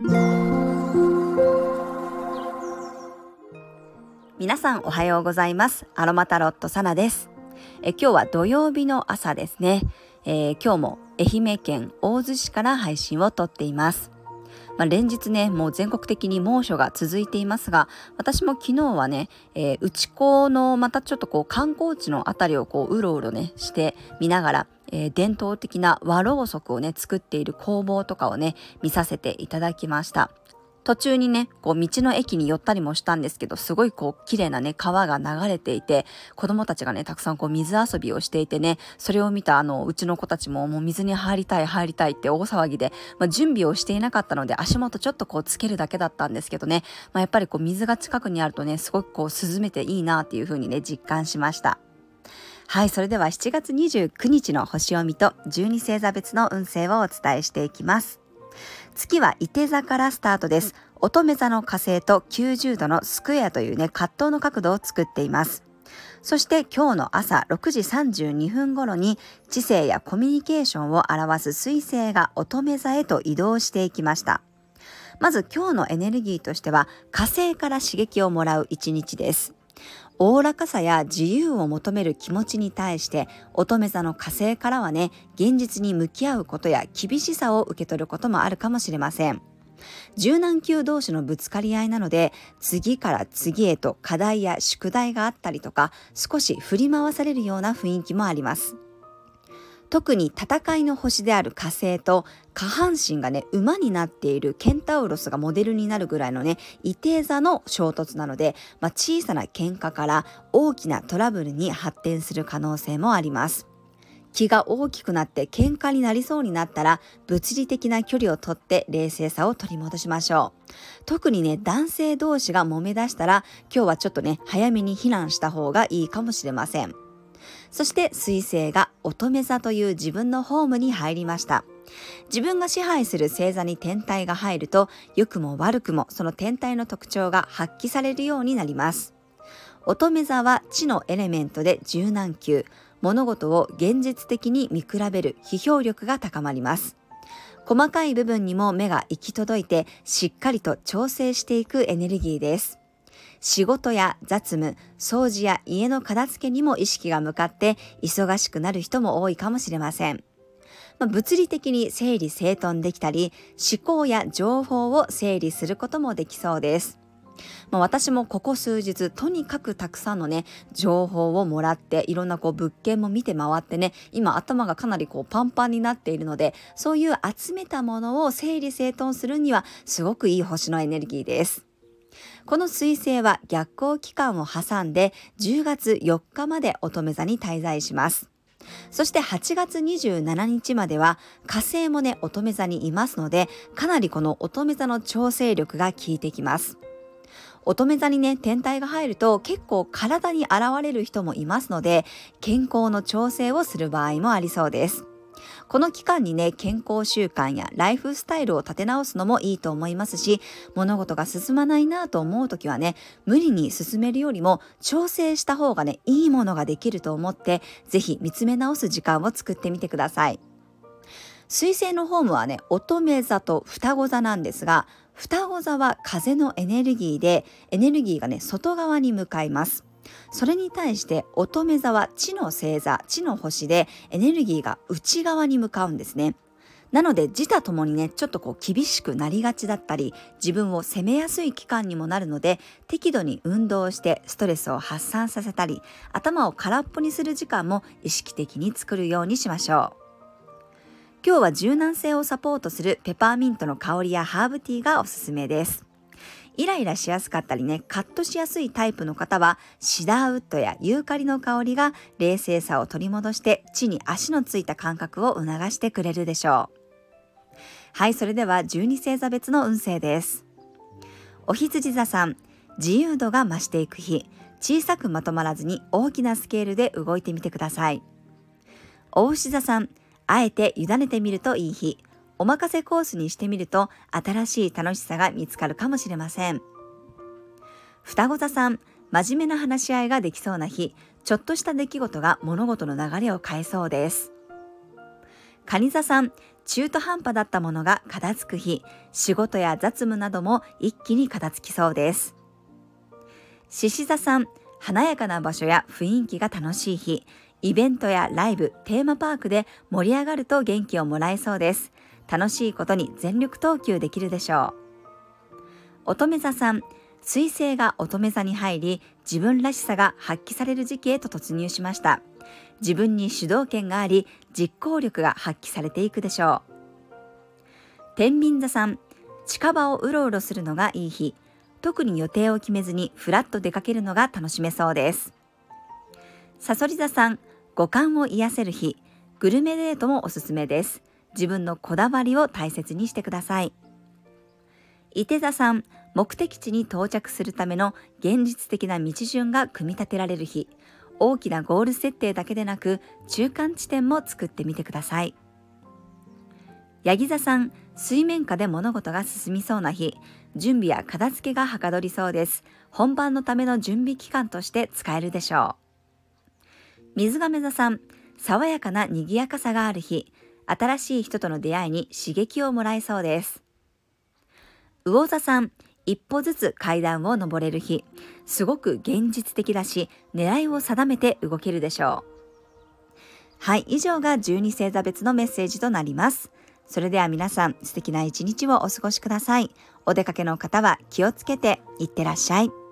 皆さんおはようございます。アロマタロットサナです。え今日は土曜日の朝ですね、えー、今日も愛媛県大洲市から配信をとっています。まあ、連日ねもう全国的に猛暑が続いていますが私も昨日はね、えー、内子のまたちょっとこう観光地の辺りをこううろうろねして見ながらえー、伝統的な和ろうそくをね作っている工房とかをね見させていただきました。途中にねこう道の駅に寄ったりもしたんですけどすごいこう綺麗なね川が流れていて子供たちがねたくさんこう水遊びをしていてねそれを見たあのうちの子たちももう水に入りたい入りたいって大騒ぎで、まあ、準備をしていなかったので足元ちょっとこうつけるだけだったんですけどね、まあ、やっぱりこう水が近くにあるとねすごくこう涼めていいなっていう風にね実感しました。はい、それでは7月29日の星読みと12星座別の運勢をお伝えしていきます。月は伊手座からスタートです。乙女座の火星と90度のスクエアというね、葛藤の角度を作っています。そして今日の朝6時32分頃に知性やコミュニケーションを表す彗星が乙女座へと移動していきました。まず今日のエネルギーとしては火星から刺激をもらう一日です。おおらかさや自由を求める気持ちに対して乙女座の火星からはね現実に向き合うことや厳しさを受け取ることもあるかもしれません。柔軟球同士のぶつかり合いなので次から次へと課題や宿題があったりとか少し振り回されるような雰囲気もあります。特に戦いの星である火星と下半身がね馬になっているケンタウロスがモデルになるぐらいのね伊手座の衝突なので、まあ、小さな喧嘩から大きなトラブルに発展する可能性もあります。気が大きくなって喧嘩になりそうになったら物理的な距離をとって冷静さを取り戻しましょう。特にね男性同士が揉め出したら今日はちょっとね早めに避難した方がいいかもしれません。そして彗星が乙女座という自分のホームに入りました。自分が支配する星座に天体が入ると良くも悪くもその天体の特徴が発揮されるようになります。乙女座は地のエレメントで柔軟球、物事を現実的に見比べる批評力が高まります。細かい部分にも目が行き届いてしっかりと調整していくエネルギーです。仕事や雑務、掃除や家の片付けにも意識が向かって忙しくなる人も多いかもしれません。まあ、物理的に整理整頓できたり、思考や情報を整理することもできそうです。まあ、私もここ数日とにかくたくさんのね情報をもらっていろんなこう物件も見て回ってね今頭がかなりこうパンパンになっているのでそういう集めたものを整理整頓するにはすごくいい星のエネルギーです。この彗星は逆行期間を挟んで10月4日まで乙女座に滞在します。そして8月27日までは火星もね乙女座にいますのでかなりこの乙女座の調整力が効いてきます。乙女座にね天体が入ると結構体に現れる人もいますので健康の調整をする場合もありそうです。この期間にね、健康習慣やライフスタイルを立て直すのもいいと思いますし、物事が進まないなと思う時はね、無理に進めるよりも調整した方がね、いいものができると思って、ぜひ見つめ直す時間を作ってみてください。水星のホームはね、乙女座と双子座なんですが、双子座は風のエネルギーで、エネルギーがね、外側に向かいます。それに対して乙女座は地の星座地の星でエネルギーが内側に向かうんですね。なので自他ともにねちょっとこう厳しくなりがちだったり自分を責めやすい期間にもなるので適度に運動してストレスを発散させたり頭を空っぽにする時間も意識的に作るようにしましょう。今日は柔軟性をサポートするペパーミントの香りやハーブティーがおすすめです。イライラしやすかったりね、カットしやすいタイプの方は、シダーウッドやユーカリの香りが冷静さを取り戻して地に足のついた感覚を促してくれるでしょう。はい、それでは12星座別の運勢です。お羊座さん、自由度が増していく日、小さくまとまらずに大きなスケールで動いてみてください。お牛座さん、あえて委ねてみるといい日、お任せコースにしてみると新しい楽しさが見つかるかもしれません。双子座さん、真面目な話し合いができそうな日、ちょっとした出来事が物事の流れを変えそうです。蟹座さん、中途半端だったものが片付く日仕事や雑務なども一気に片付きそうです獅子座さん華やかな場所や雰囲気が楽しい日イベントやライブテーマパークで盛り上がると元気をもらえそうです楽しいことに全力投球できるでしょう。乙女座さん水星が乙女座に入り自分らしさが発揮される時期へと突入しました。自分に主導権があり実行力が発揮されていくでしょう。天秤座さん近場をうろうろするのがいい日。特に予定を決めずにふらっと出かけるのが楽しめそうです。さそり座さん五感を癒せる日。グルメデートもおすすめです。自分のこだわりを大切にしてください。伊手座さん目的地に到着するための現実的な道順が組み立てられる日。大きなゴール設定だけでなく中間地点も作ってみてください。ヤギ座さん水面下で物事が進みそうな日。準備や片付けがはかどりそうです。本番のための準備期間として使えるでしょう。水亀座さん爽やかな賑やかさがある日。新しい人との出会いに刺激をもらえそうです。魚座さん一歩ずつ階段を登れる日すごく現実的だし狙いを定めて動けるでしょう。はい以上が12星座別のメッセージとなります。それでは皆さん素敵な一日をお過ごしください。お出かけの方は気をつけていってらっしゃい。